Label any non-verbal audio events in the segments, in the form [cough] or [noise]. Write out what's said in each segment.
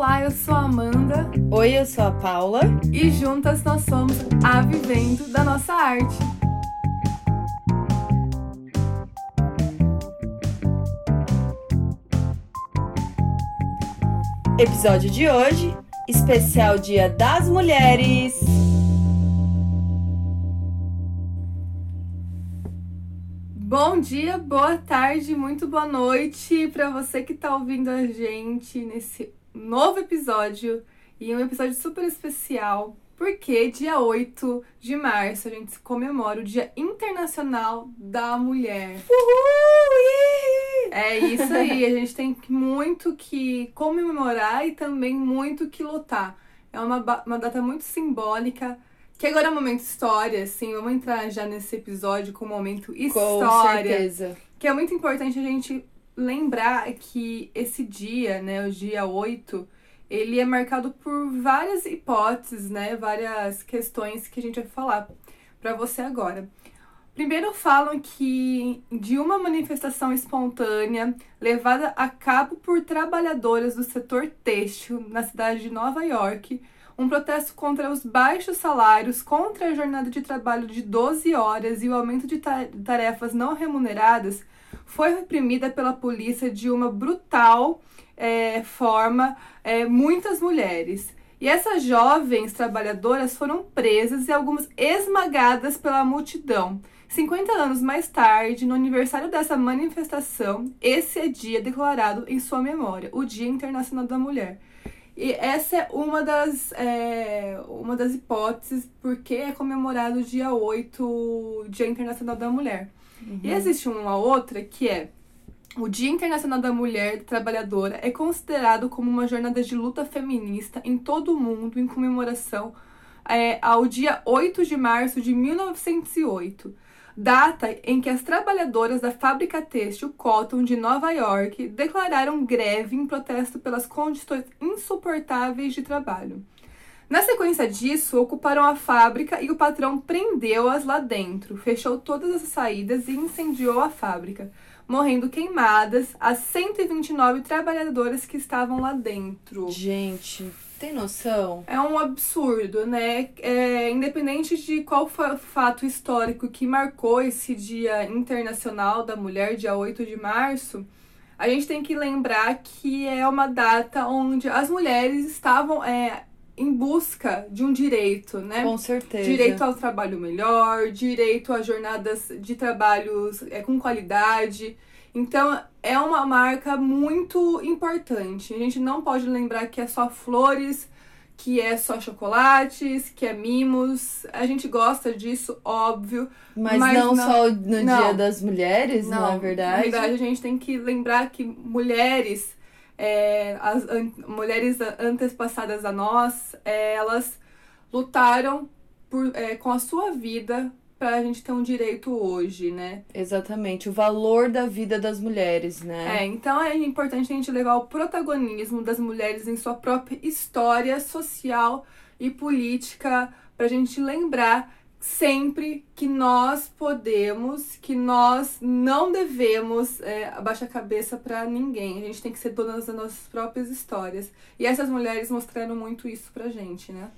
Olá, eu sou a Amanda. Oi, eu sou a Paula. E juntas nós somos a Vivendo da Nossa Arte. Episódio de hoje, especial Dia das Mulheres. Bom dia, boa tarde, muito boa noite para você que está ouvindo a gente nesse novo episódio e um episódio super especial, porque dia 8 de março a gente comemora o Dia Internacional da Mulher. Uhul! É isso aí, a gente tem muito que comemorar e também muito que lutar. É uma, uma data muito simbólica que agora é um momento história, assim, vamos entrar já nesse episódio com o momento história. Com certeza. Que é muito importante a gente lembrar que esse dia, né, o dia 8, ele é marcado por várias hipóteses, né, várias questões que a gente vai falar para você agora. Primeiro falam que de uma manifestação espontânea levada a cabo por trabalhadoras do setor têxtil na cidade de Nova York, um protesto contra os baixos salários, contra a jornada de trabalho de 12 horas e o aumento de tarefas não remuneradas, foi reprimida pela polícia de uma brutal é, forma é, muitas mulheres. E essas jovens trabalhadoras foram presas e algumas esmagadas pela multidão. 50 anos mais tarde, no aniversário dessa manifestação, esse é dia declarado em sua memória, o Dia Internacional da Mulher. E essa é uma das, é, uma das hipóteses porque é comemorado o dia 8, Dia Internacional da Mulher. Uhum. E existe uma outra que é o Dia Internacional da Mulher Trabalhadora é considerado como uma jornada de luta feminista em todo o mundo em comemoração é, ao dia 8 de março de 1908 data em que as trabalhadoras da fábrica têxtil Cotton de Nova York declararam greve em protesto pelas condições insuportáveis de trabalho. Na sequência disso, ocuparam a fábrica e o patrão prendeu-as lá dentro, fechou todas as saídas e incendiou a fábrica, morrendo queimadas as 129 trabalhadoras que estavam lá dentro. Gente, tem noção? É um absurdo, né? É, independente de qual foi o fato histórico que marcou esse Dia Internacional da Mulher, dia 8 de março, a gente tem que lembrar que é uma data onde as mulheres estavam é, em busca de um direito, né? Com certeza. Direito ao trabalho melhor, direito a jornadas de trabalhos é, com qualidade. Então, é uma marca muito importante. A gente não pode lembrar que é só flores, que é só chocolates, que é mimos. A gente gosta disso, óbvio. Mas, mas não, não, só no não, Dia das Mulheres, não, não é verdade? Na verdade, a gente tem que lembrar que mulheres, é, as an mulheres antepassadas a nós, é, elas lutaram por, é, com a sua vida para a gente ter um direito hoje, né? Exatamente, o valor da vida das mulheres, né? É, então é importante a gente levar o protagonismo das mulheres em sua própria história social e política, para a gente lembrar sempre que nós podemos, que nós não devemos é, abaixar a cabeça para ninguém. A gente tem que ser donas das nossas próprias histórias. E essas mulheres mostraram muito isso pra gente, né?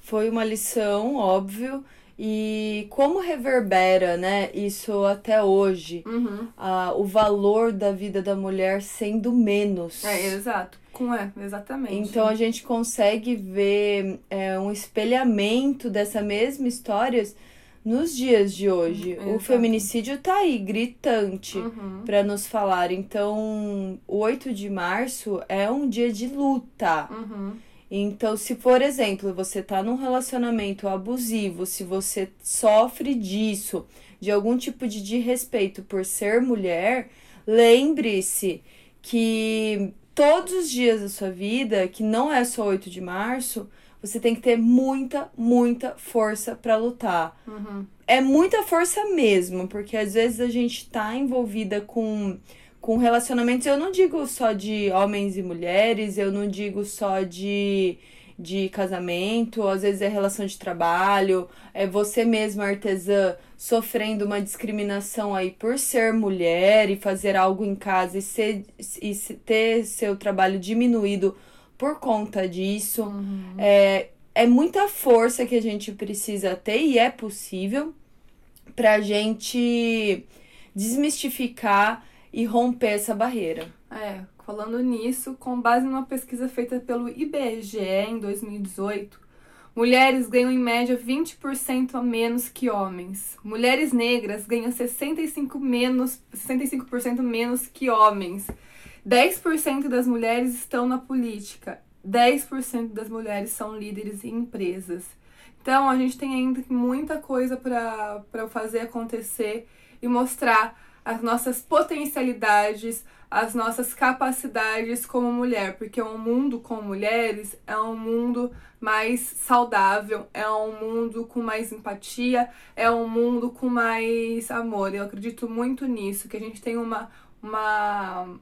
Foi uma lição, óbvio. E como reverbera, né, isso até hoje, uhum. a, o valor da vida da mulher sendo menos. É, exato. Com é, exatamente. Então a gente consegue ver é, um espelhamento dessa mesma história nos dias de hoje. Uhum, o feminicídio tá aí, gritante, uhum. para nos falar. Então, o 8 de março é um dia de luta. Uhum. Então, se por exemplo, você tá num relacionamento abusivo, se você sofre disso, de algum tipo de desrespeito por ser mulher, lembre-se que todos os dias da sua vida, que não é só 8 de março, você tem que ter muita, muita força para lutar. Uhum. É muita força mesmo, porque às vezes a gente tá envolvida com com relacionamentos, eu não digo só de homens e mulheres, eu não digo só de, de casamento, às vezes é relação de trabalho, é você mesma artesã sofrendo uma discriminação aí por ser mulher e fazer algo em casa e, ser, e ter seu trabalho diminuído por conta disso. Uhum. É, é muita força que a gente precisa ter e é possível pra gente desmistificar e romper essa barreira. É, falando nisso, com base numa pesquisa feita pelo IBGE em 2018, mulheres ganham em média 20% a menos que homens. Mulheres negras ganham 65%, menos, 65 menos que homens. 10% das mulheres estão na política. 10% das mulheres são líderes em empresas. Então, a gente tem ainda muita coisa para fazer acontecer e mostrar as nossas potencialidades, as nossas capacidades como mulher, porque um mundo com mulheres é um mundo mais saudável, é um mundo com mais empatia, é um mundo com mais amor. Eu acredito muito nisso, que a gente tem uma, uma,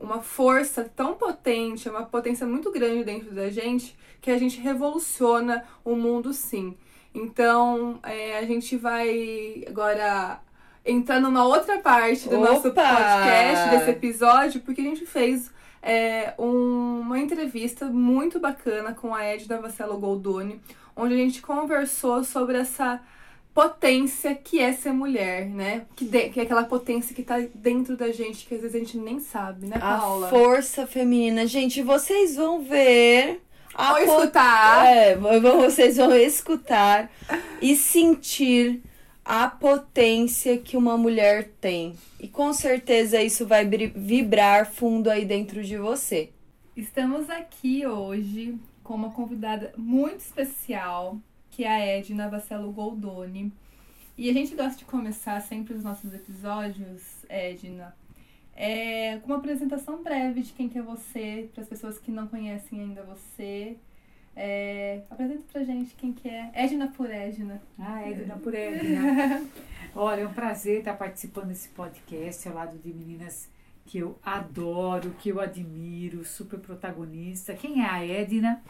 uma força tão potente, uma potência muito grande dentro da gente, que a gente revoluciona o mundo sim. Então, é, a gente vai agora entrar numa outra parte do Opa! nosso podcast, desse episódio, porque a gente fez é, um, uma entrevista muito bacana com a Edna Vassello Goldoni, onde a gente conversou sobre essa potência que é ser mulher, né? Que, de, que é aquela potência que tá dentro da gente, que às vezes a gente nem sabe, né, Paula? A força feminina. Gente, vocês vão ver. Vão escutar. É, vocês vão escutar e sentir a potência que uma mulher tem. E com certeza isso vai vibrar fundo aí dentro de você. Estamos aqui hoje com uma convidada muito especial, que é a Edna Vassello Goldoni. E a gente gosta de começar sempre os nossos episódios, Edna, é, com uma apresentação breve de quem que é você, para as pessoas que não conhecem ainda você. É, apresenta pra gente quem que é. Edna por Edna. Ah, Edna por Edna. [laughs] Olha, é um prazer estar participando desse podcast ao lado de meninas que eu adoro, que eu admiro, super protagonista. Quem é a Edna?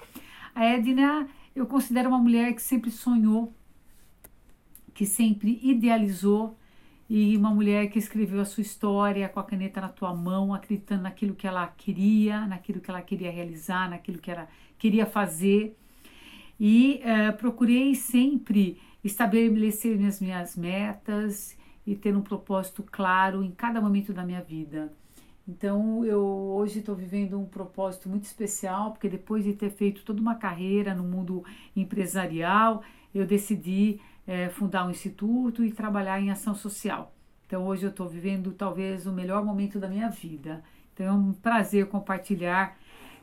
A Edna eu considero uma mulher que sempre sonhou, que sempre idealizou e uma mulher que escreveu a sua história com a caneta na tua mão, acreditando naquilo que ela queria, naquilo que ela queria realizar, naquilo que ela queria fazer e uh, procurei sempre estabelecer minhas minhas metas e ter um propósito claro em cada momento da minha vida. Então eu hoje estou vivendo um propósito muito especial porque depois de ter feito toda uma carreira no mundo empresarial, eu decidi é, fundar um instituto e trabalhar em ação social. Então hoje eu estou vivendo talvez o melhor momento da minha vida. Então é um prazer compartilhar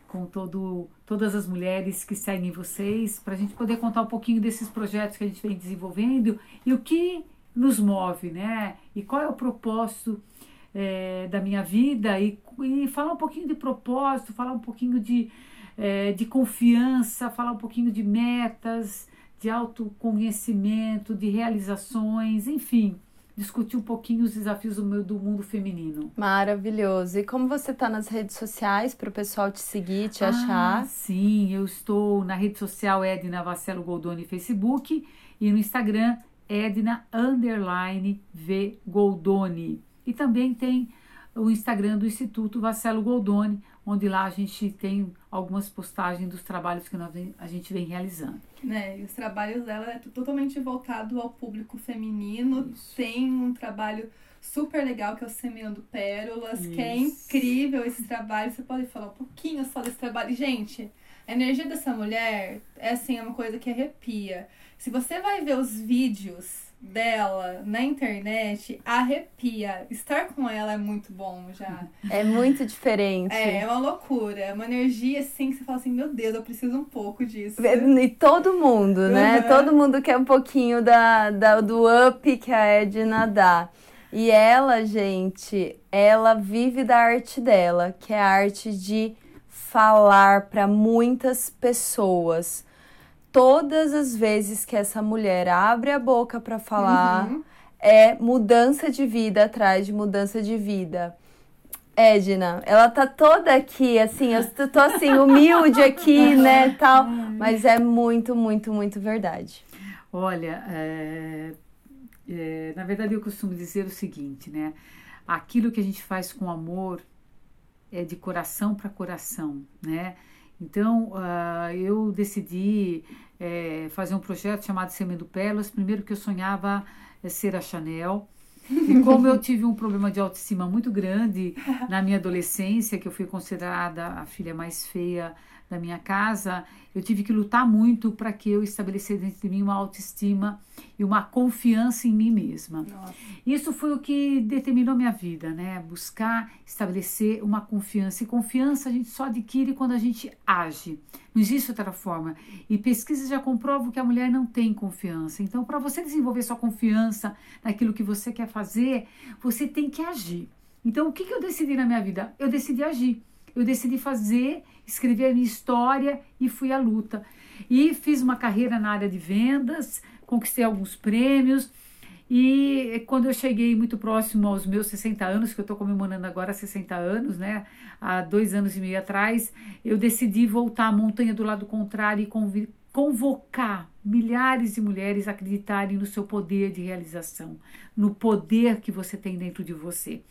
com todo, todas as mulheres que seguem vocês, para a gente poder contar um pouquinho desses projetos que a gente vem desenvolvendo e o que nos move, né? E qual é o propósito é, da minha vida e, e falar um pouquinho de propósito, falar um pouquinho de, é, de confiança, falar um pouquinho de metas, de autoconhecimento, de realizações, enfim discutir um pouquinho os desafios do, meu, do mundo feminino. Maravilhoso. E como você está nas redes sociais para o pessoal te seguir, te ah, achar? Sim, eu estou na rede social Edna Vacelo Goldoni Facebook e no Instagram Edna Underline V Goldoni. E também tem o Instagram do Instituto Vacelo Goldoni, onde lá a gente tem algumas postagens dos trabalhos que nós, a gente vem realizando. Né, e os trabalhos dela é totalmente voltado ao público feminino. Isso. Tem um trabalho super legal que é o Semeando Pérolas, Isso. que é incrível esse trabalho. Você pode falar um pouquinho só desse trabalho. Gente, a energia dessa mulher é assim, é uma coisa que arrepia. Se você vai ver os vídeos dela na internet arrepia. Estar com ela é muito bom já. [laughs] É muito diferente. É, é uma loucura. É uma energia assim que você fala assim, meu Deus, eu preciso um pouco disso. E todo mundo, né? Uhum. Todo mundo quer um pouquinho da, da, do up que a Edna dá. E ela, gente, ela vive da arte dela, que é a arte de falar para muitas pessoas todas as vezes que essa mulher abre a boca para falar, uhum. é mudança de vida atrás de mudança de vida. Edna, ela tá toda aqui, assim, eu tô assim, humilde aqui, né, tal, mas é muito, muito, muito verdade. Olha, é, é, na verdade eu costumo dizer o seguinte, né, aquilo que a gente faz com amor é de coração para coração, né, Então, uh, eu decidi é, fazer um projeto chamado Semendo Pérolas. Primeiro que eu sonhava é, ser a Chanel. E como eu tive um problema de autoestima muito grande na minha adolescência, que eu fui considerada a filha mais feia da minha casa, eu tive que lutar muito para que eu estabelecesse dentro de mim uma autoestima e uma confiança em mim mesma. Nossa. Isso foi o que determinou minha vida, né? Buscar estabelecer uma confiança. E confiança a gente só adquire quando a gente age. Não existe outra forma. E pesquisas já comprovam que a mulher não tem confiança. Então, para você desenvolver sua confiança naquilo que você quer fazer, você tem que agir. Então, o que, que eu decidi na minha vida? Eu decidi agir. Eu decidi fazer escrevi a minha história e fui à luta. E fiz uma carreira na área de vendas, conquistei alguns prêmios. E quando eu cheguei muito próximo aos meus 60 anos, que eu estou comemorando agora 60 anos, né? Há dois anos e meio atrás, eu decidi voltar à montanha do lado contrário e convocar milhares de mulheres a acreditarem no seu poder de realização, no poder que você tem dentro de você.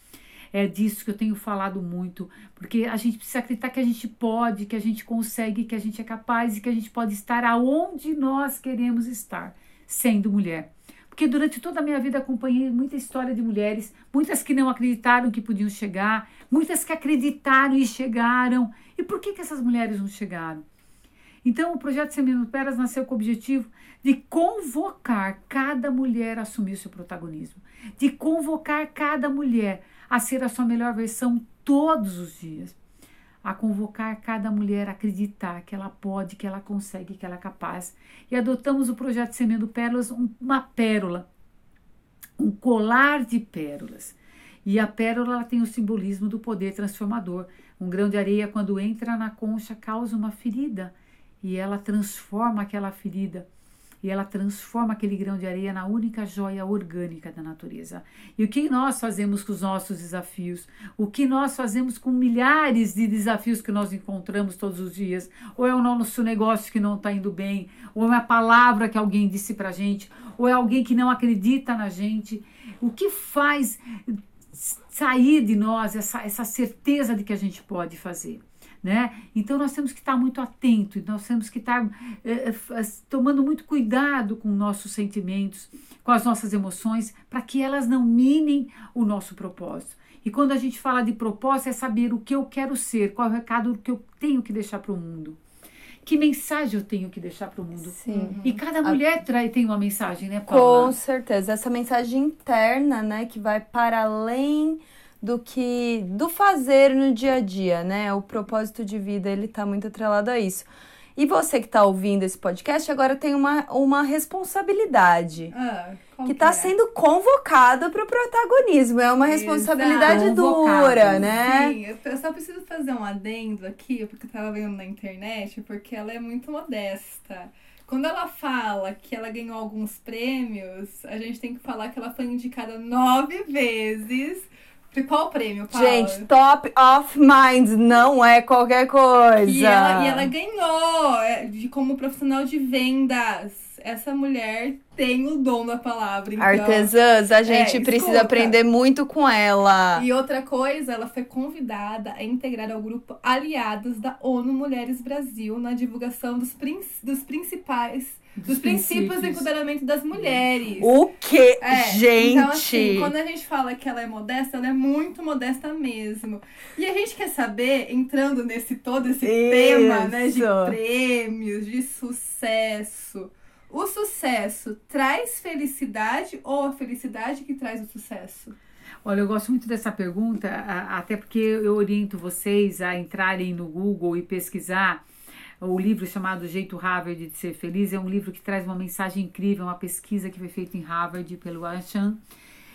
É disso que eu tenho falado muito, porque a gente precisa acreditar que a gente pode, que a gente consegue, que a gente é capaz e que a gente pode estar aonde nós queremos estar, sendo mulher. Porque durante toda a minha vida acompanhei muita história de mulheres, muitas que não acreditaram que podiam chegar, muitas que acreditaram e chegaram. E por que, que essas mulheres não chegaram? Então, o projeto Semendo Peras nasceu com o objetivo de convocar cada mulher a assumir o seu protagonismo, de convocar cada mulher a ser a sua melhor versão todos os dias, a convocar cada mulher a acreditar que ela pode, que ela consegue, que ela é capaz. E adotamos o projeto Semendo Pérolas, uma pérola, um colar de pérolas. E a pérola tem o simbolismo do poder transformador. Um grão de areia, quando entra na concha, causa uma ferida e ela transforma aquela ferida e ela transforma aquele grão de areia na única joia orgânica da natureza. E o que nós fazemos com os nossos desafios? O que nós fazemos com milhares de desafios que nós encontramos todos os dias? Ou é o nosso negócio que não está indo bem, ou é uma palavra que alguém disse para gente, ou é alguém que não acredita na gente. O que faz sair de nós essa, essa certeza de que a gente pode fazer? Né? Então nós temos que estar muito atentos, nós temos que estar é, tomando muito cuidado com nossos sentimentos, com as nossas emoções, para que elas não minem o nosso propósito. E quando a gente fala de propósito, é saber o que eu quero ser, qual é o recado que eu tenho que deixar para o mundo. Que mensagem eu tenho que deixar para o mundo? Sim. E cada mulher a... tem uma mensagem, né, Paula? Com certeza. Essa mensagem interna, né, que vai para além do que do fazer no dia a dia, né? O propósito de vida, ele tá muito atrelado a isso. E você que está ouvindo esse podcast agora tem uma, uma responsabilidade. Ah, que está é? sendo convocado para o protagonismo. É uma responsabilidade Exato. dura, né? Sim, eu só preciso fazer um adendo aqui, porque eu estava vendo na internet, porque ela é muito modesta. Quando ela fala que ela ganhou alguns prêmios, a gente tem que falar que ela foi indicada nove vezes qual o prêmio, Paula? Gente, top of mind não é qualquer coisa. E ela, e ela ganhou é, de, como profissional de vendas. Essa mulher tem o dom da palavra. Então, Artesãs, a gente é, precisa aprender muito com ela. E outra coisa, ela foi convidada a integrar ao grupo Aliados da ONU Mulheres Brasil na divulgação dos, prin dos principais dos, princípios do empoderamento das mulheres. O que, é, gente? Então, assim, quando a gente fala que ela é modesta, ela é muito modesta mesmo. E a gente quer saber, entrando nesse todo esse Isso. tema, né, de prêmios, de sucesso. O sucesso traz felicidade ou a felicidade que traz o sucesso? Olha, eu gosto muito dessa pergunta, até porque eu oriento vocês a entrarem no Google e pesquisar o livro chamado Jeito Harvard de Ser Feliz é um livro que traz uma mensagem incrível, uma pesquisa que foi feita em Harvard pelo Anshan.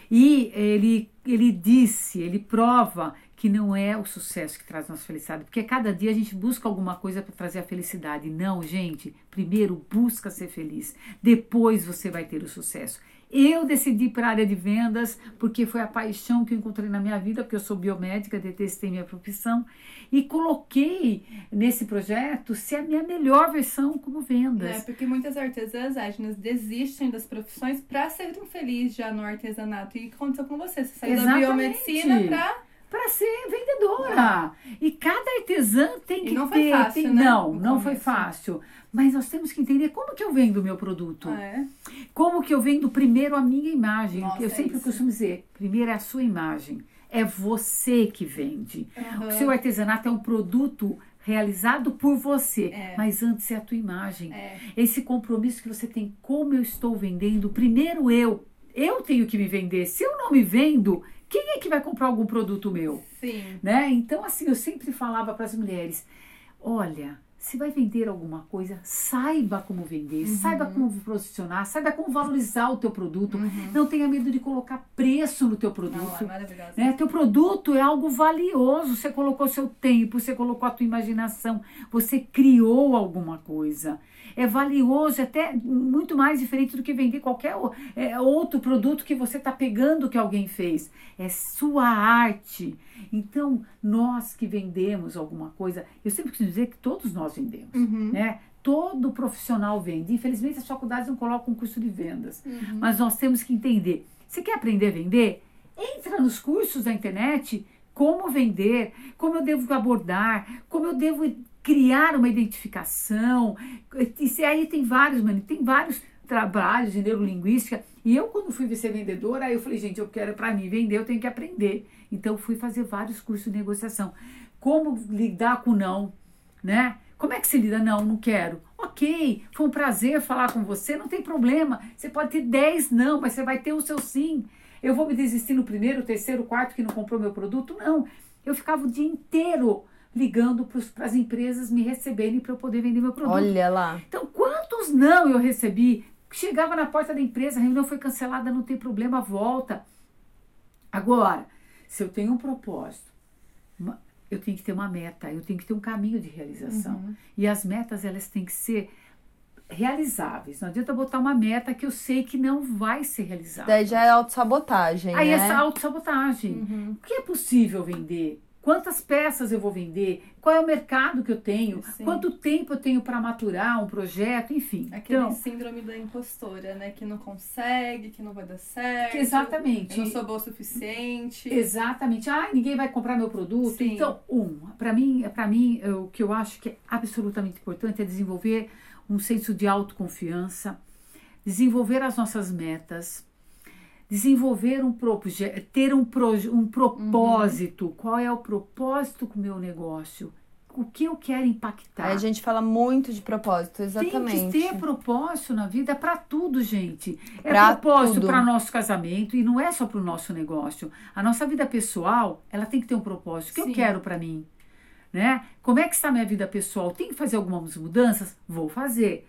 E ele, ele disse, ele prova que não é o sucesso que traz nossa felicidade, porque cada dia a gente busca alguma coisa para trazer a felicidade. Não, gente, primeiro busca ser feliz, depois você vai ter o sucesso. Eu decidi para a área de vendas porque foi a paixão que eu encontrei na minha vida, porque eu sou biomédica, detestei minha profissão e coloquei nesse projeto ser a minha melhor versão como vendas. É, porque muitas artesãs, Agnes, desistem das profissões para serem felizes já no artesanato. E o que aconteceu com você? Você saiu Exatamente. da biomedicina para para ser vendedora. E cada artesã tem E que não foi ter. fácil, tem- né, Não, não foi fácil. Mas nós temos que entender como que eu vendo o meu produto. Ah, é? Como que eu vendo primeiro a minha imagem? Nossa, eu é sempre isso. costumo dizer, primeiro é a sua imagem. É você que vende. Aham. O seu artesanato é um produto realizado por você, É. mas antes é a tua imagem. É. Esse compromisso que você tem, como eu estou vendendo, primeiro eu. Eu tenho que me vender. Se eu não me vendo, quem é que vai comprar algum produto meu? Sim. né? Então, assim, eu sempre falava para as mulheres: olha, se vai vender alguma coisa, saiba como vender, saiba como posicionar, saiba como valorizar o teu produto. Não tenha medo de colocar preço no teu Não, produto. é maravilhosa. Né? Teu produto é algo valioso. Você colocou seu tempo, você colocou a tua imaginação, você criou alguma coisa. É valioso, é até muito mais diferente do que vender qualquer é, outro produto que você está pegando que alguém fez. É sua arte. Então, nós que vendemos alguma coisa, eu sempre costumo dizer que todos nós vendemos. Uhum. Né? Todo profissional vende. Infelizmente, as faculdades não colocam um curso de vendas. Uhum. Mas nós temos que entender. Você quer aprender a vender? Entra nos cursos da internet. Como vender, como eu devo abordar, como eu devo criar uma identificação. E aí tem vários, mano, tem vários trabalhos de neurolinguística. E eu, quando fui ser vendedora, aí eu falei, gente, eu quero para mim vender, eu tenho que aprender. Então, fui fazer vários cursos de negociação. Como lidar com não, né? Como é que se lida? Não, não quero. Ok, foi um prazer falar com você, não tem problema. Você pode ter 10 não, mas você vai ter o seu sim. Eu vou me desistir no primeiro, terceiro, quarto que não comprou meu produto? Não. Eu ficava o dia inteiro ligando para as empresas me receberem para eu poder vender meu produto. Olha lá. Então, quantos não eu recebi? Chegava na porta da empresa, a reunião foi cancelada, não tem problema, volta. Agora, se eu tenho um propósito, uma- eu tenho que ter uma meta, eu tenho que ter um caminho de realização. Uhum. E as metas, elas têm que ser realizáveis. Não adianta botar uma meta que eu sei que não vai ser realizada. Daí já é autossabotagem, Aí né? essa autossabotagem. Uhum. O que é possível vender? Quantas peças eu vou vender? Qual é o mercado que eu tenho? Sim. Quanto tempo eu tenho para maturar um projeto? Enfim. Aquele então, síndrome da impostora, né? Que não consegue, que não vai dar certo. que exatamente. Eu não sou boa o suficiente. Exatamente. Ah, ninguém vai comprar meu produto. Sim. Então, um, para mim, para mim, é o que eu acho que é absolutamente importante é desenvolver um senso de autoconfiança, desenvolver as nossas metas, desenvolver um projeto, ter um, proje um propósito. Qual é o propósito com o meu negócio? O que eu quero impactar? Aí a gente fala muito de propósito, exatamente. Tem que ter propósito na vida para tudo, gente. É Pra propósito para nosso casamento e não é só para o nosso negócio. A nossa vida pessoal, ela tem que ter um propósito. O que Sim. eu quero para mim? Né? Como é que está a minha vida pessoal? Tem que fazer algumas mudanças? Vou fazer.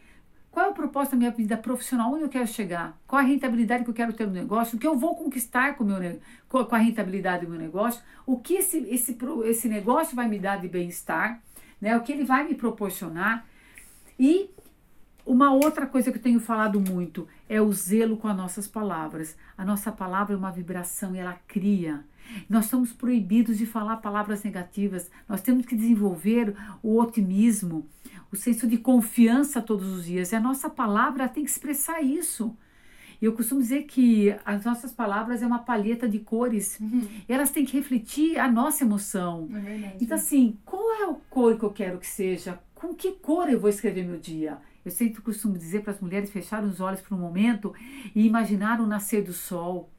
Qual é o propósito da minha vida profissional? Onde eu quero chegar? Qual a rentabilidade que eu quero ter no negócio? O que eu vou conquistar com, meu, com a rentabilidade do meu negócio? O que esse, esse, esse negócio vai me dar de bem-estar? Né? O que ele vai me proporcionar? E uma outra coisa que eu tenho falado muito é o zelo com as nossas palavras. A nossa palavra é uma vibração e ela cria. Nós estamos proibidos de falar palavras negativas. Nós temos que desenvolver o otimismo, o senso de confiança todos os dias. E a nossa palavra tem que expressar isso. E eu costumo dizer que as nossas palavras é uma palheta de cores. Uhum. Elas têm que refletir a nossa emoção. É verdade. Então, assim, qual é a cor que eu quero que seja? Com que cor eu vou escrever meu dia? Eu sempre costumo dizer para as mulheres fecharem os olhos por um momento e imaginar o nascer do sol.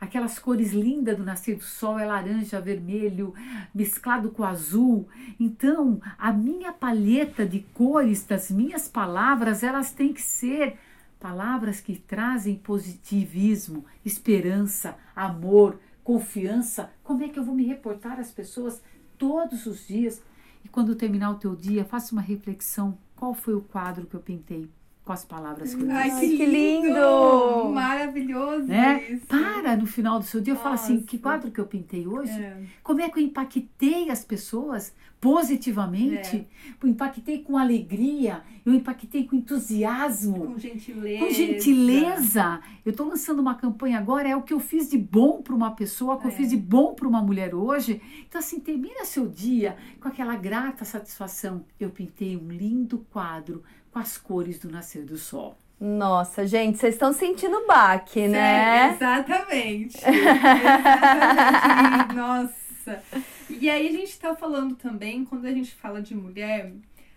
Aquelas cores lindas do nascer do sol é laranja, vermelho, mesclado com azul. Então, a minha palheta de cores das minhas palavras, elas têm que ser palavras que trazem positivismo, esperança, amor, confiança. Como é que eu vou me reportar às pessoas todos os dias? E quando terminar o teu dia, faça uma reflexão. Qual foi o quadro que eu pintei com as palavras que eu Ai, disse? que, que lindo! Maravilhoso Né? isso. Para no final do seu dia, fala assim: que quadro que eu pintei hoje? É. Como é que eu impactei as pessoas positivamente? Eu impactei com alegria, eu impactei com entusiasmo. Com gentileza. Com gentileza. Eu estou lançando uma campanha agora, é o que eu fiz de bom para uma pessoa, o que eu É. fiz de bom para uma mulher hoje. Então, assim, termina seu dia com aquela grata satisfação. Eu pintei um lindo quadro com as cores do nascer do sol. Nossa, gente, vocês estão sentindo o baque, né? exatamente. [laughs] exatamente. Nossa. Nossa! E aí a gente tá falando também, quando a gente fala de mulher,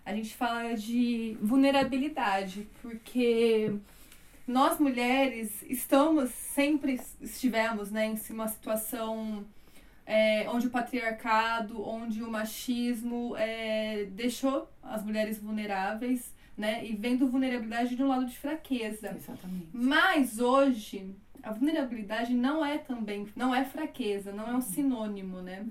a gente fala de vulnerabilidade, porque nós mulheres estamos, sempre estivemos, né, em uma situação é, onde o patriarcado, onde o machismo é, deixou as mulheres vulneráveis, né, e vendo vulnerabilidade de um lado de fraqueza. Exatamente. Mas hoje a vulnerabilidade não é também, não é fraqueza, não é um sinônimo, né?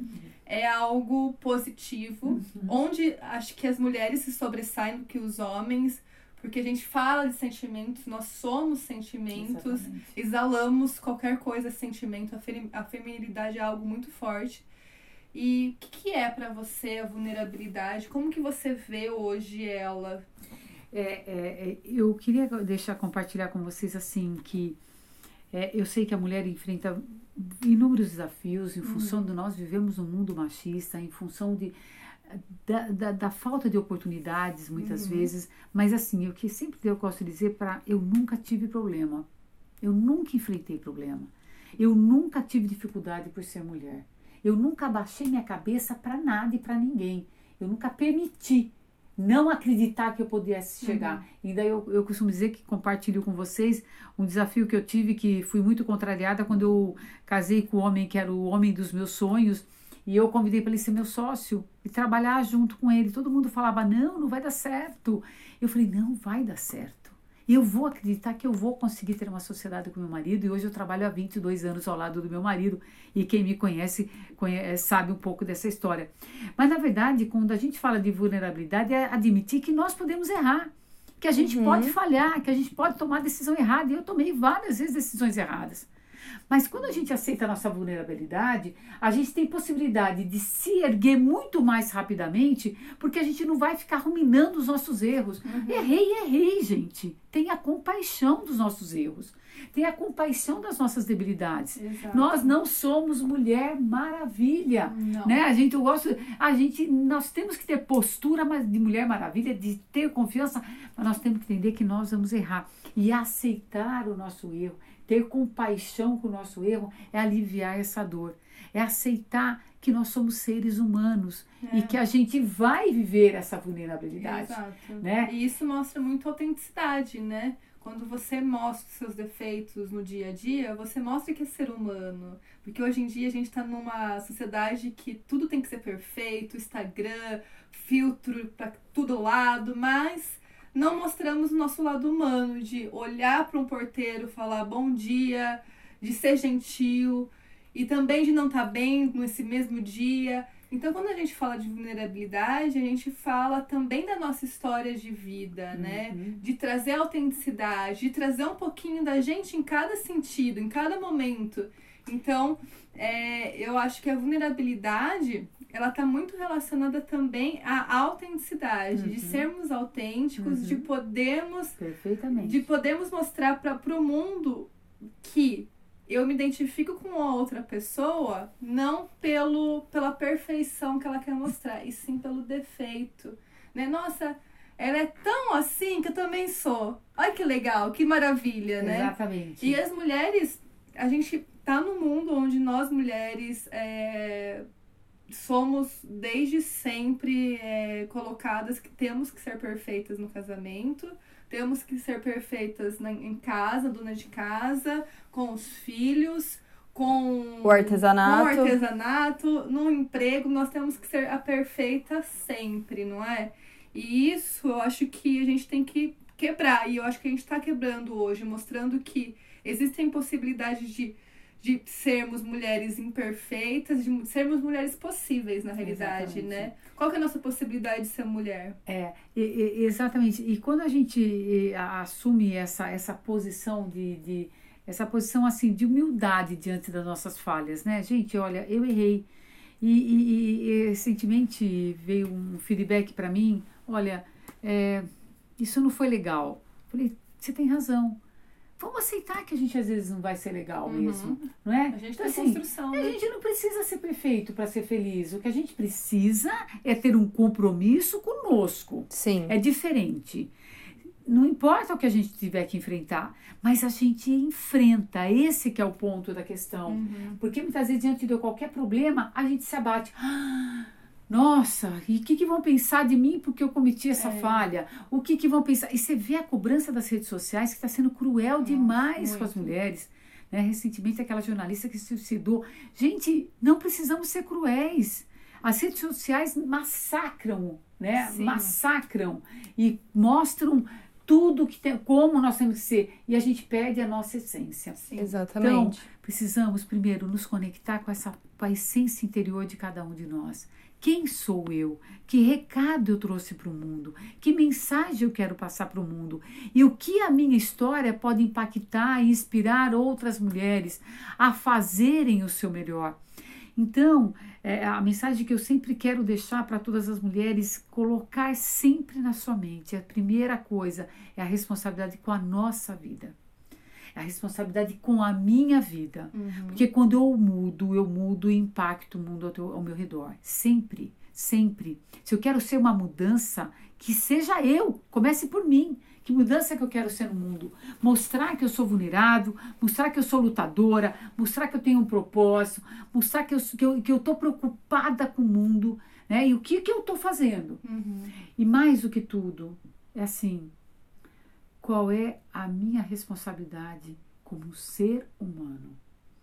É algo positivo, Uhum. onde acho que as mulheres se sobressaem do que os homens, porque a gente fala de sentimentos, nós somos sentimentos, Exatamente. exalamos qualquer coisa sentimento, a, femi- a feminilidade é algo muito forte. E o que, que é pra você a vulnerabilidade? Como que você vê hoje ela? É, é, é, eu queria deixar compartilhar com vocês assim que é, eu sei que a mulher enfrenta inúmeros desafios em função de nós vivemos um mundo machista, em função de da, da, da falta de oportunidades muitas vezes, mas assim o que sempre eu gosto de dizer para eu nunca tive problema, eu nunca enfrentei problema, eu nunca tive dificuldade por ser mulher, eu nunca abaixei minha cabeça para nada e para ninguém, eu nunca permiti não acreditar que eu pudesse chegar. E daí eu, eu costumo dizer que compartilho com vocês um desafio que eu tive, que fui muito contrariada quando eu casei com o homem que era o homem dos meus sonhos. E eu convidei para ele ser meu sócio e trabalhar junto com ele. Todo mundo falava: não, não vai dar certo. Eu falei: não, vai dar certo. Eu vou acreditar que eu vou conseguir ter uma sociedade com meu marido. E hoje eu trabalho há 22 anos ao lado do meu marido. E quem me conhece, conhece sabe um pouco dessa história. Mas na verdade, quando a gente fala de vulnerabilidade, é admitir que nós podemos errar. Que a gente pode falhar, que a gente pode tomar decisão errada. E eu tomei várias vezes decisões erradas. Mas quando a gente aceita a nossa vulnerabilidade, a gente tem possibilidade de se erguer muito mais rapidamente, porque a gente não vai ficar ruminando os nossos erros. Errei, errei, gente. Tenha compaixão dos nossos erros. Tenha compaixão das nossas debilidades. Exato. Nós não somos mulher maravilha. Não. Né? A gente eu gosto, a gente nós temos que ter postura de mulher maravilha, de ter confiança, mas nós temos que entender que nós vamos errar e aceitar o nosso erro, ter compaixão com o nosso erro é aliviar essa dor, é aceitar que nós somos seres humanos É. e que a gente vai viver essa vulnerabilidade. Exato. né? E isso mostra muito autenticidade, né? Quando você mostra os seus defeitos no dia a dia, você mostra que é ser humano. Porque hoje em dia a gente tá numa sociedade que tudo tem que ser perfeito, Instagram, filtro pra todo lado, mas não mostramos o nosso lado humano, de olhar para um porteiro, falar bom dia, de ser gentil e também de não estar bem nesse mesmo dia. Então, quando a gente fala de vulnerabilidade, a gente fala também da nossa história de vida, né? De trazer autenticidade, de trazer um pouquinho da gente em cada sentido, em cada momento. Então, é, eu acho que a vulnerabilidade, ela tá muito relacionada também à autenticidade, de sermos autênticos, de podermos Perfeitamente. de podermos mostrar para o mundo que eu me identifico com a outra pessoa não pelo pela perfeição que ela quer mostrar, e sim pelo defeito. Né? Nossa, ela é tão assim que eu também sou. Olha que legal, que maravilha, né? Exatamente. E as mulheres, a gente tá num mundo onde nós mulheres é, somos desde sempre é, colocadas que temos que ser perfeitas no casamento, temos que ser perfeitas na, em casa, dona de casa, com os filhos, com O artesanato. com o artesanato, no emprego, nós temos que ser a perfeita sempre, não é? E isso eu acho que a gente tem que quebrar. E eu acho que a gente está quebrando hoje, mostrando que existem possibilidades de, de sermos mulheres imperfeitas, de sermos mulheres possíveis, na realidade, Exatamente. né? Qual que é a nossa possibilidade de ser mulher? É, e- e- exatamente. E quando a gente assume essa, essa posição de, de essa posição assim de humildade diante das nossas falhas, né, gente? Olha, eu errei. E, e- e recentemente veio um feedback para mim. Olha, é, isso não foi legal. Falei, você tem razão. Vamos aceitar que a gente às vezes não vai ser legal mesmo, não é? A gente Então, tem assim, construção, a né? gente não precisa ser perfeito para ser feliz. O que a gente precisa é ter um compromisso conosco. Sim. É diferente. não importa o que a gente tiver que enfrentar, mas a gente enfrenta. Esse que é o ponto da questão. Uhum. Porque muitas vezes, diante de qualquer problema, a gente se abate. [gasps] Ah, nossa, e o que, que vão pensar de mim porque eu cometi essa É. falha? O que, que vão pensar? E você vê a cobrança das redes sociais que está sendo cruel demais com as muito. mulheres. Né? Recentemente, aquela jornalista que se suicidou. Gente, não precisamos ser cruéis. As redes sociais massacram, né? Sim. Massacram e mostram tudo que tem, como nós temos que ser. E a gente perde a nossa essência. Sim. Exatamente. Precisamos primeiro nos conectar com essa com a essência interior de cada um de nós. Quem sou eu? Que recado eu trouxe para o mundo? Que mensagem eu quero passar para o mundo? E o que a minha história pode impactar e inspirar outras mulheres a fazerem o seu melhor? Então, é, a mensagem que eu sempre quero deixar para todas as mulheres, colocar sempre na sua mente. A primeira coisa é a responsabilidade com a nossa vida. A responsabilidade com a minha vida. Uhum. Porque quando eu mudo, eu mudo e impacto o mundo ao, teu- ao meu redor. Sempre, sempre. Se eu quero ser uma mudança, que seja eu, comece por mim. Que mudança que eu quero ser no mundo? Mostrar que eu sou vulnerável, mostrar que eu sou lutadora, mostrar que eu tenho um propósito, mostrar que eu estou que eu, que eu tô preocupada com o mundo, né? E o que, que eu estou fazendo? Uhum. E mais do que tudo, é assim: qual é a minha responsabilidade como ser humano?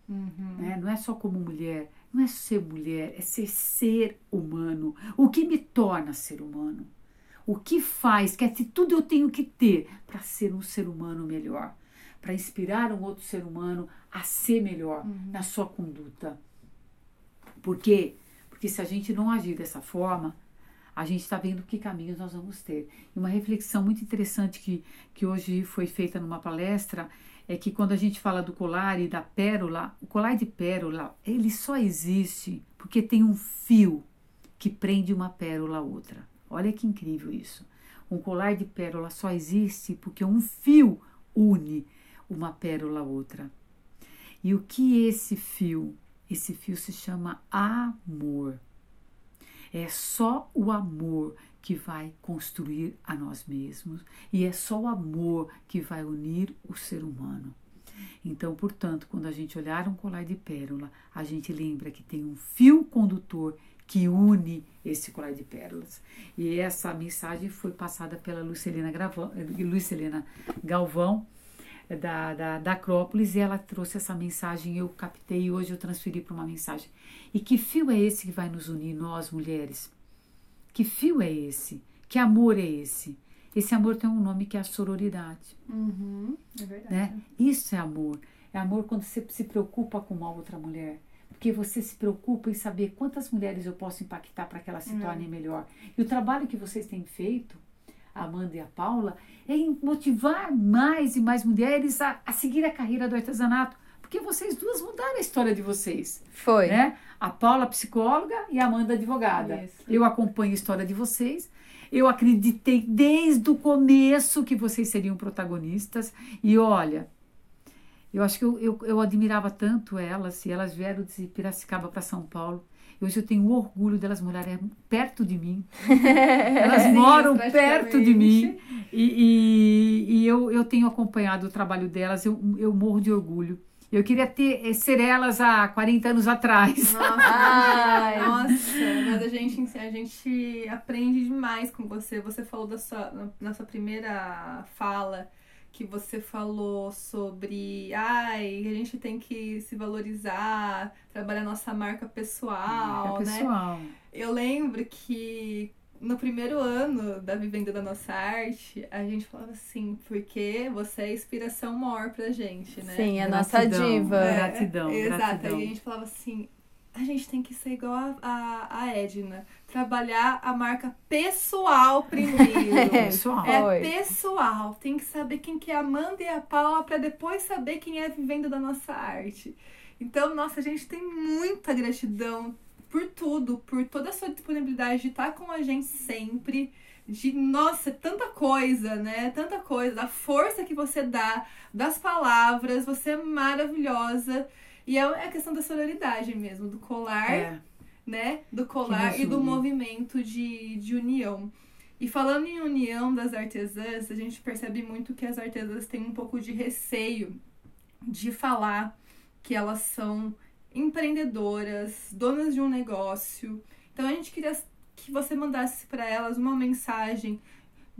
Uhum. né? Não é só como mulher, não é ser mulher, é ser ser humano. O que me torna ser humano? O que faz, que atitude eu tenho que ter para ser um ser humano melhor? Para inspirar um outro ser humano a ser melhor na sua conduta. Por quê? Porque se a gente não agir dessa forma, a gente está vendo que caminhos nós vamos ter. E uma reflexão muito interessante que, que hoje foi feita numa palestra é que quando a gente fala do colar e da pérola, o colar de pérola, ele só existe porque tem um fio que prende uma pérola a outra. Olha que incrível isso. Um colar de pérola só existe porque um fio une uma pérola a outra. E o que esse fio? Esse fio se chama amor. É só o amor que vai construir a nós mesmos e é só o amor que vai unir o ser humano. Então, portanto, quando a gente olhar um colar de pérola, a gente lembra que tem um fio condutor que une esse colar de pérolas. E essa mensagem foi passada pela Lucelena, Gravão, Lucelena Galvão, da, da, da Acrópolis, e ela trouxe essa mensagem, eu captei e hoje eu transferi para uma mensagem. E que fio é esse que vai nos unir, nós mulheres? Que fio é esse? Que amor é esse? Esse amor tem um nome que é a sororidade, Uhum. É verdade. né? Isso é amor. É amor quando você se preocupa com uma outra mulher. Porque você se preocupa em saber quantas mulheres eu posso impactar para que elas se É. tornem melhor. E o trabalho que vocês têm feito, Amanda e a Paula, é em motivar mais e mais mulheres a, a seguir a carreira do artesanato. Porque vocês duas mudaram a história de vocês Foi. né? A Paula, psicóloga, e a Amanda, advogada. Isso. Eu acompanho a história de vocês. Eu acreditei desde o começo que vocês seriam protagonistas. E olha, eu acho que eu, eu, eu admirava tanto elas, e elas vieram de Piracicaba para São Paulo. Hoje eu tenho orgulho delas morarem perto de mim. [laughs] Elas Sim, moram perto de mim. E, e, e eu, eu tenho acompanhado o trabalho delas, eu, eu morro de orgulho. Eu queria ter, eh, ser elas há 40 anos atrás. Nossa, Ai. nossa, mas a gente, a gente aprende demais com você. Você falou da sua, na sua primeira fala que você falou sobre ai, a gente tem que se valorizar, trabalhar nossa marca pessoal, É né? pessoal. Eu lembro que no primeiro ano da Vivenda da Nossa Arte, a gente falava assim, porque você é a inspiração maior pra gente, né? Sim, a nossa Gratidão. diva. É. Gratidão, Exato. gratidão. Aí a gente falava assim, a gente tem que ser igual a, a, a Edna. Trabalhar a marca pessoal primeiro. [laughs] Pessoal. É pessoal, tem que saber quem que é a Amanda e a Paula pra depois saber quem é a vivenda da nossa arte. Então, nossa, a gente tem muita gratidão por tudo, por toda a sua disponibilidade de estar com a gente sempre. De, nossa, tanta coisa, né? Tanta coisa. A força que você dá das palavras, você é maravilhosa. E é a questão da sororidade mesmo, do colar É. né? Do colar e do movimento de, de união. E falando em união das artesãs, a gente percebe muito que as artesãs têm um pouco de receio de falar que elas são empreendedoras, donas de um negócio. Então a gente queria que você mandasse para elas uma mensagem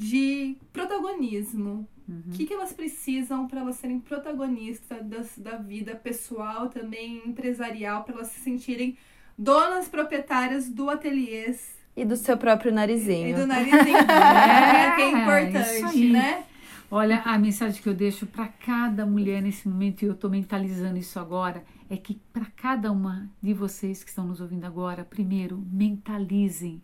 de protagonismo. O Uhum. que, que elas precisam para elas serem protagonistas das, da vida pessoal, também empresarial, para elas se sentirem donas proprietárias do ateliês E do seu próprio e narizinho. do narizinho, né? que é [laughs] É, isso importante, aí. né? Olha, a mensagem que eu deixo para cada mulher nesse momento, e eu estou mentalizando isso agora, é que para cada uma de vocês que estão nos ouvindo agora, primeiro, mentalizem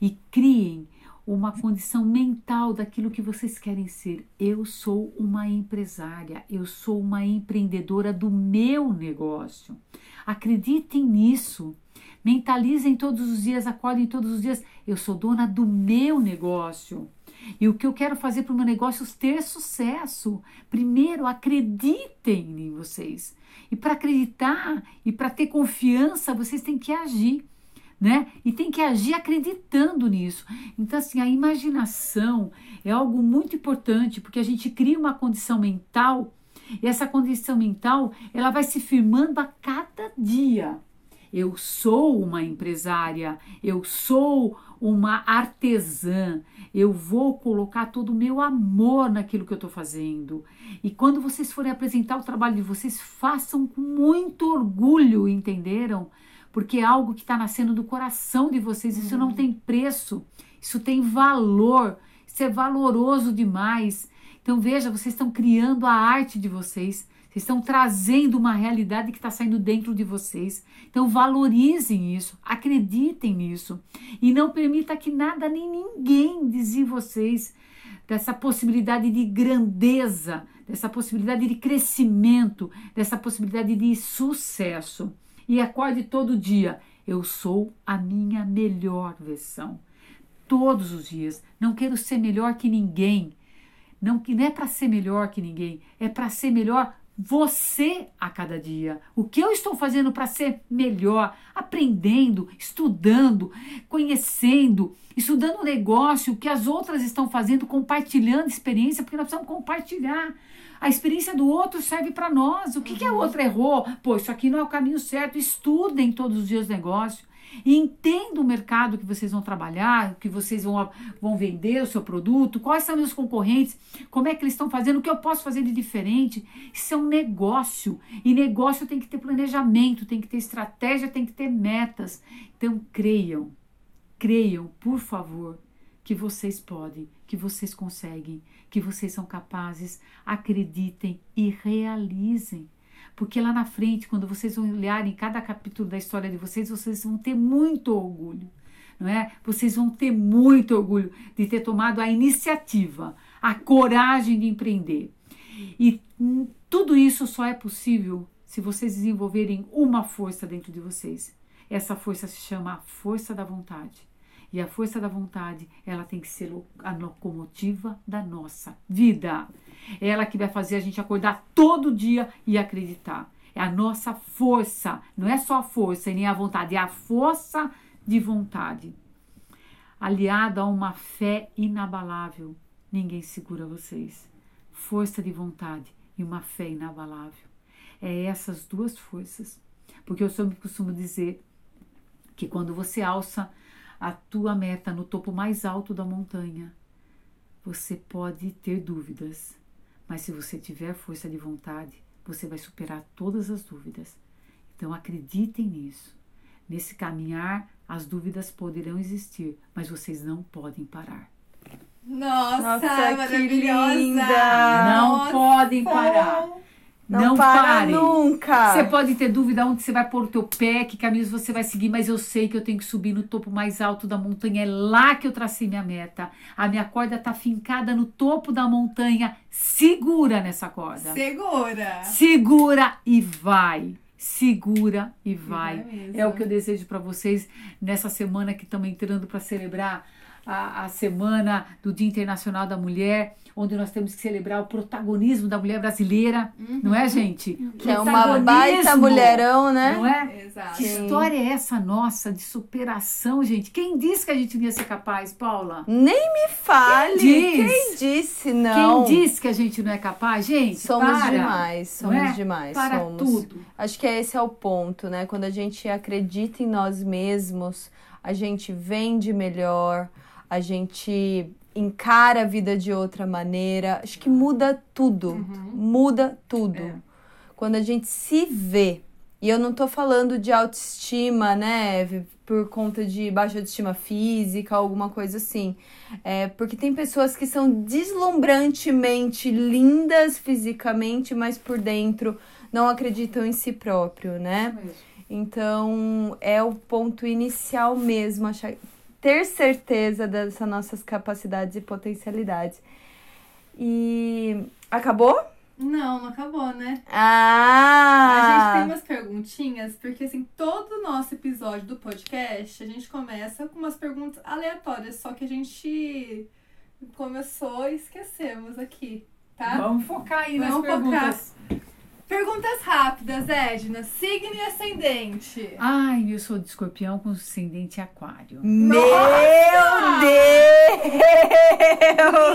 e criem uma condição mental daquilo que vocês querem ser. Eu sou uma empresária, eu sou uma empreendedora do meu negócio. Acreditem nisso. Mentalizem todos os dias, acordem todos os dias. Eu sou dona do meu negócio. E o que eu quero fazer para o meu negócio ter sucesso? Primeiro, acreditem em vocês. E para acreditar e para ter confiança, vocês têm que agir, né? E tem que agir acreditando nisso. Então, assim, a imaginação é algo muito importante, porque a gente cria uma condição mental, e essa condição mental, ela vai se firmando a cada dia. Eu sou uma empresária, eu sou uma artesã, eu vou colocar todo o meu amor naquilo que eu estou fazendo. E quando vocês forem apresentar o trabalho de vocês, façam com muito orgulho, entenderam? Porque é algo que está nascendo do coração de vocês, isso não tem preço, isso tem valor, isso é valoroso demais. Então veja, vocês estão criando a arte de vocês. Vocês estão trazendo uma realidade que está saindo dentro de vocês. Então valorizem isso, acreditem nisso. E não permita que nada nem ninguém desvie vocês dessa possibilidade de grandeza, dessa possibilidade de crescimento, dessa possibilidade de sucesso. E acorde todo dia. Eu sou a minha melhor versão. Todos os dias. Não quero ser melhor que ninguém. Não, não é para ser melhor que ninguém, é para ser melhor você a cada dia. O que eu estou fazendo para ser melhor? Aprendendo, estudando, conhecendo, estudando o negócio, o que as outras estão fazendo, compartilhando experiência, porque nós precisamos compartilhar. A experiência do outro serve para nós. O que, que a outra errou? Pô, isso aqui não é o caminho certo. Estudem todos os dias o negócio. E entenda o mercado que vocês vão trabalhar, que vocês vão, vão vender o seu produto, quais são os concorrentes, como é que eles estão fazendo, o que eu posso fazer de diferente. Isso é um negócio. E negócio tem que ter planejamento, tem que ter estratégia, tem que ter metas. Então creiam, creiam, por favor, que vocês podem, que vocês conseguem, que vocês são capazes. Acreditem e realizem. Porque lá na frente, quando vocês olharem cada capítulo da história de vocês, vocês vão ter muito orgulho, não é? Vocês vão ter muito orgulho de ter tomado a iniciativa, a coragem de empreender. E tudo isso só é possível se vocês desenvolverem uma força dentro de vocês. Essa força se chama a força da vontade. E a força da vontade, ela tem que ser a locomotiva da nossa vida. É ela que vai fazer a gente acordar todo dia e acreditar. É a nossa força, não é só a força e nem a vontade, é a força de vontade. Aliada a uma fé inabalável, ninguém segura vocês. Força de vontade e uma fé inabalável. É essas duas forças. Porque eu sempre costumo dizer que quando você alça a tua meta no topo mais alto da montanha, você pode ter dúvidas, mas se você tiver força de vontade, você vai superar todas as dúvidas. Então acreditem nisso. Nesse caminhar, as dúvidas poderão existir, mas vocês não podem parar. Nossa, Nossa, que maravilhosa! linda! não Nossa. podem parar. Não, Não, para parem. nunca. Você pode ter dúvida onde você vai pôr o teu pé, que caminhos você vai seguir, mas eu sei que eu tenho que subir no topo mais alto da montanha. É lá que eu tracei minha meta. A minha corda está fincada no topo da montanha. Segura nessa corda. Segura! Segura e vai. Segura e vai. vai é o que eu desejo para vocês nessa semana que estamos entrando para celebrar a, a semana do Dia Internacional da Mulher, onde nós temos que celebrar o protagonismo da mulher brasileira, não é, gente? Que é uma baita mulherão, né? Não é? Exato. Que história é essa nossa de superação, gente? Quem disse que a gente não ia ser capaz, Paula? Nem me fale. Quem diz? Quem disse não? Quem disse que a gente não é capaz? Gente, Somos para, demais, não somos é? demais. Para somos. tudo. Acho que esse é o ponto, né? Quando a gente acredita em nós mesmos, a gente vende melhor, a gente encara a vida de outra maneira. Acho que muda tudo. Muda tudo. É. Quando a gente se vê. E eu não tô falando de autoestima, né? Por conta de baixa autoestima física, alguma coisa assim. É porque tem pessoas que são deslumbrantemente lindas fisicamente, mas por dentro não acreditam em si próprio, né? Então, é o ponto inicial mesmo, achar, ter certeza dessas nossas capacidades e potencialidades. E acabou? Não, não acabou, né? Ah! A gente tem umas perguntinhas, porque assim, todo nosso episódio do podcast, a gente começa com umas perguntas aleatórias, só que a gente começou e esquecemos aqui, tá? Vamos focar aí nas Vamos focar. perguntas. Perguntas rápidas, Edna. Signo e ascendente. Ai, eu sou de escorpião com ascendente aquário. Meu Deus!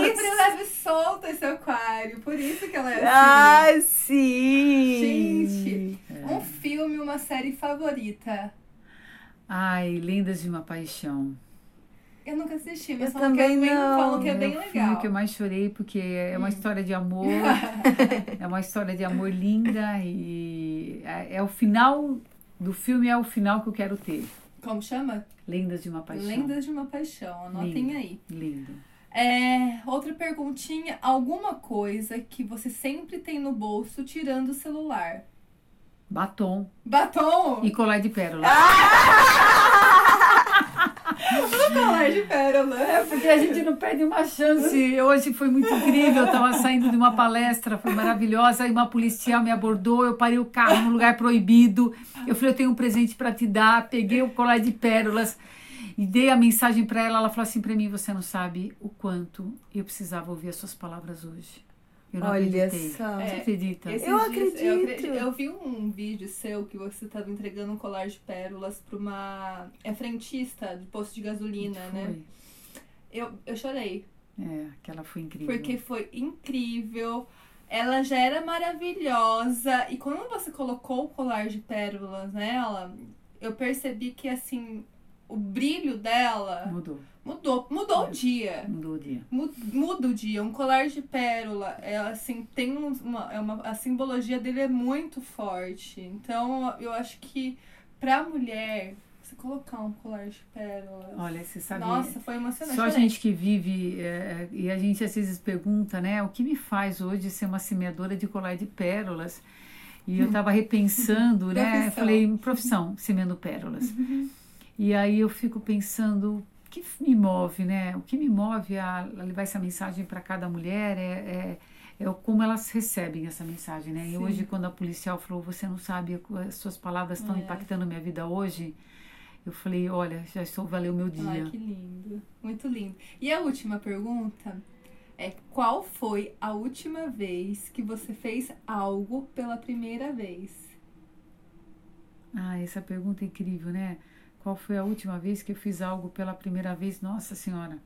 Livre, leve e solta esse aquário. Por isso que ela é assim. Ah, sim! Gente, um filme, uma série favorita. Ai, Lendas de uma Paixão. Eu nunca assisti, mas Eu falam que, é também bem, não. falam que é bem o legal. filme que eu mais chorei porque é uma história de [laughs] amor, é uma história de amor linda e é, é o final do filme é o final que eu quero ter. Como chama? Lendas de uma Paixão. Lendas de uma Paixão. Anotem Lindo. aí. Lindo. É, outra perguntinha. Alguma coisa que você sempre tem no bolso tirando o celular? Batom Batom? e colar de pérola. [laughs] Colar de pérola. É porque a gente não perde uma chance. Hoje foi muito incrível. Eu estava saindo de uma palestra, foi maravilhosa. Aí uma policial me abordou. Eu parei o carro num lugar proibido. Eu falei: Eu tenho um presente para te dar. Peguei o colar de pérolas e dei a mensagem para ela. Ela falou assim para mim: Você não sabe o quanto eu precisava ouvir as suas palavras hoje. Eu não Olha acreditei. só. Você É, acredita? Esses Eu acredito. Eu, acredito. Eu vi um vídeo seu que você estava entregando um colar de pérolas para uma é frentista de posto de gasolina, né? Foi. Eu, eu chorei. É, aquela foi incrível. Porque foi incrível. Ela já era maravilhosa. E quando você colocou o colar de pérolas nela, eu percebi que assim, o brilho dela Mudou. Mudou. Mudou o dia. Mudou o dia. Mu- Muda o dia. Um colar de pérola, é assim, tem um- uma, é uma. A simbologia dele é muito forte. Então eu acho que pra mulher, você colocar um colar de pérola. Olha, você sabe. Nossa, foi emocionante. Só a gente que vive, é, e a gente às vezes pergunta, né, o que me faz hoje ser uma semeadora de colar de pérolas? E eu estava repensando, [laughs] né, Profissão. falei, profissão, semeando pérolas. E aí eu fico pensando, que me move, né? O que me move a, levar essa mensagem para cada mulher é, é, é como elas recebem essa mensagem, né? E Sim. hoje, quando a policial falou, você não sabe, as suas palavras estão É. impactando minha vida hoje, eu falei, olha, já estou valeu meu dia. Ai, que lindo. Muito lindo. E a última pergunta é: qual foi a última vez que você fez algo pela primeira vez? Ah, essa pergunta é incrível, né? Qual foi a última vez que eu fiz algo pela primeira vez? Nossa Senhora.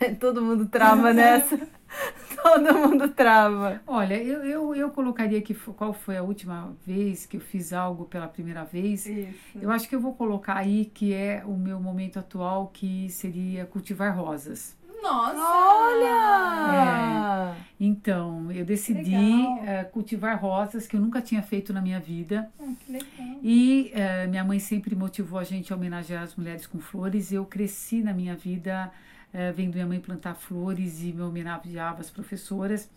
[laughs] Todo mundo trava nessa. [laughs] Todo mundo trava. Olha, eu, eu, eu colocaria fo- qual foi a última vez que eu fiz algo pela primeira vez. Isso. Eu acho que eu vou colocar aí que é o meu momento atual, que seria cultivar rosas. Nossa! Olha! Então, eu decidi eh, cultivar rosas que eu nunca tinha feito na minha vida. Ah, que legal. E eh, minha mãe sempre motivou a gente a homenagear as mulheres com flores. Eu cresci na minha vida eh, vendo minha mãe plantar flores e me homenageava as professoras.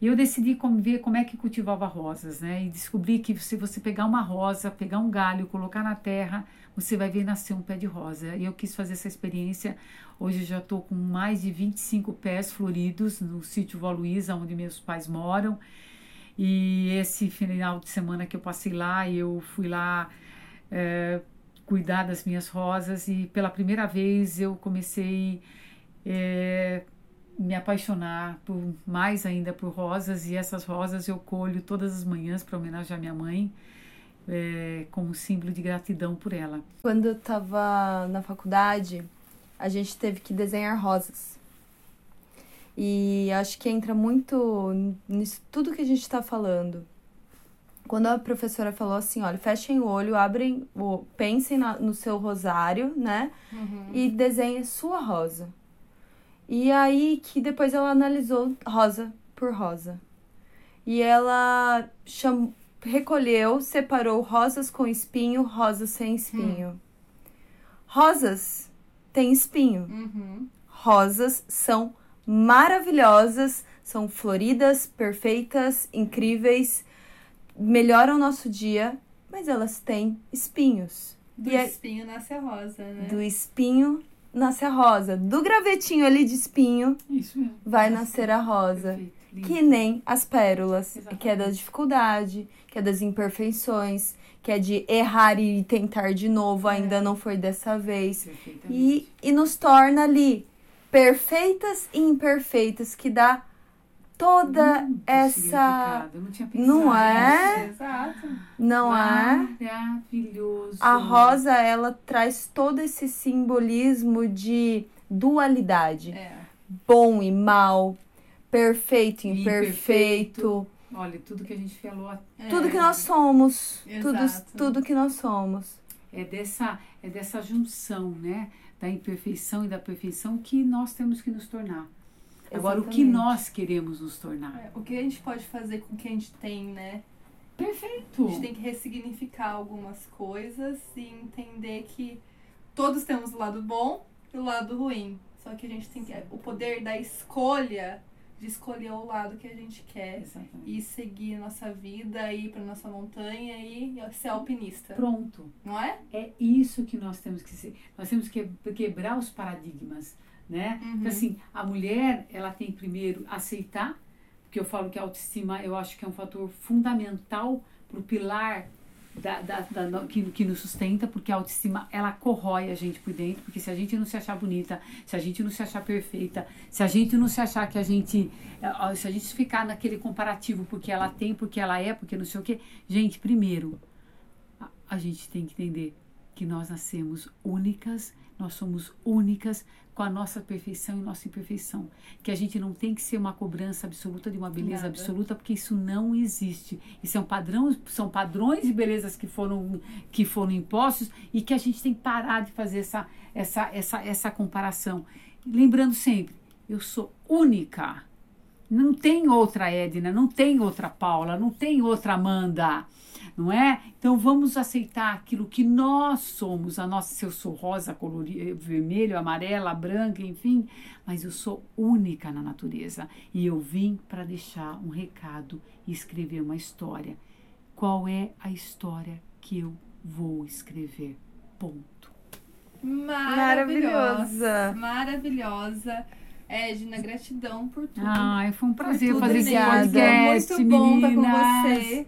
E eu decidi como, ver como é que cultivava rosas, né? E descobri que se você pegar uma rosa, pegar um galho, colocar na terra, você vai ver nascer um pé de rosa. E eu quis fazer essa experiência. Hoje já estou com mais de 25 pés floridos no sítio Vó Luísa, onde meus pais moram. E esse final de semana que eu passei lá, eu fui lá eh, cuidar das minhas rosas e pela primeira vez eu comecei é, me apaixonar por mais ainda por rosas e essas rosas eu colho todas as manhãs para homenagear minha mãe é, como símbolo de gratidão por ela. Quando eu estava na faculdade, a gente teve que desenhar rosas. E acho que entra muito nisso tudo que a gente está falando. Quando a professora falou assim, olha, fechem o olho, abrem, pensem na, no seu rosário, né? Uhum. E desenhem sua rosa. E aí que depois ela analisou rosa por rosa. E ela cham... recolheu, separou rosas com espinho, rosas sem espinho. Hum. Rosas têm espinho. Uhum. Rosas são maravilhosas, são floridas, perfeitas, incríveis, melhoram o nosso dia, mas elas têm espinhos. Do e espinho é... nasce a rosa, né? Do espinho nasce a rosa. Do gravetinho ali de espinho vai nascer a rosa. Que nem as pérolas, Exatamente. que é da dificuldade, que é das imperfeições, que é de errar e tentar de novo, é. ainda não foi dessa vez. E, e nos torna ali perfeitas e imperfeitas, que dá toda hum, essa. Não, não é? Exato. Não é? Maravilhoso. A rosa, ela traz todo esse simbolismo de dualidade. É. Bom e mal, perfeito e imperfeito. Olha, tudo que a gente falou. É. Tudo que nós somos. Tudo, tudo que nós somos. É dessa, é dessa junção, né? Da imperfeição e da perfeição que nós temos que nos tornar. Agora, o que nós queremos nos tornar? É, o que a gente pode fazer com o que a gente tem, né? Perfeito. A gente tem que ressignificar algumas coisas e entender que todos temos o lado bom e o lado ruim. Só que a gente tem que, o poder da escolha de escolher o lado que a gente quer Exatamente. e seguir nossa vida, ir para nossa montanha e ser alpinista. Pronto. Não é? É isso que nós temos que ser. Nós temos que quebrar os paradigmas né? Uhum. Então, assim, a mulher, ela tem primeiro aceitar, porque eu falo que a autoestima, eu acho que é um fator fundamental para o pilar da, da, da, que, que nos sustenta, porque a autoestima, ela corrói a gente por dentro, porque se a gente não se achar bonita, se a gente não se achar perfeita, se a gente não se achar que a gente, eh, se a gente ficar naquele comparativo, porque ela tem, porque ela é, porque não sei o que, gente, primeiro, a, a gente tem que entender que nós nascemos únicas, nós somos únicas, com a nossa perfeição e nossa imperfeição. Que a gente não tem que ser uma cobrança absoluta de uma beleza Nada. absoluta, porque isso não existe. Isso é um padrão, são padrões de belezas que foram, que foram impostos e que a gente tem que parar de fazer essa, essa, essa, essa comparação. Lembrando sempre, eu sou única. Não tem outra Edna, não tem outra Paula, não tem outra Amanda não é? Então vamos aceitar aquilo que nós somos, a nossa, se eu sou rosa, colorido, vermelho, amarela, branca, enfim, mas eu sou única na natureza e eu vim para deixar um recado e escrever uma história. Qual é a história que eu vou escrever? Ponto. Maravilhosa. Maravilhosa. Edna, gratidão por tudo. Ai, foi um prazer fazer esse podcast, Muito bom estar com você.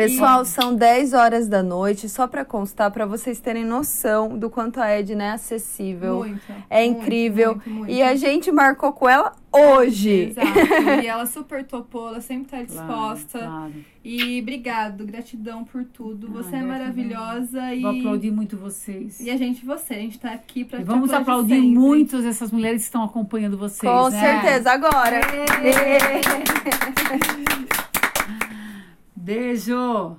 Pessoal, são 10 horas da noite, só para constar, para vocês terem noção do quanto a Edna é acessível. Muito, é muito, incrível. Muito, muito. E a gente marcou com ela hoje. Exato. e [laughs] ela super topou, ela sempre tá disposta. Claro, claro. E obrigado, gratidão por tudo. Ah, você é maravilhosa e. Vou aplaudir muito vocês. E a gente, você, a gente tá aqui pra e Vamos aplaudir sempre. muito essas mulheres que estão acompanhando vocês. Com né? certeza, agora. [laughs] Beijo!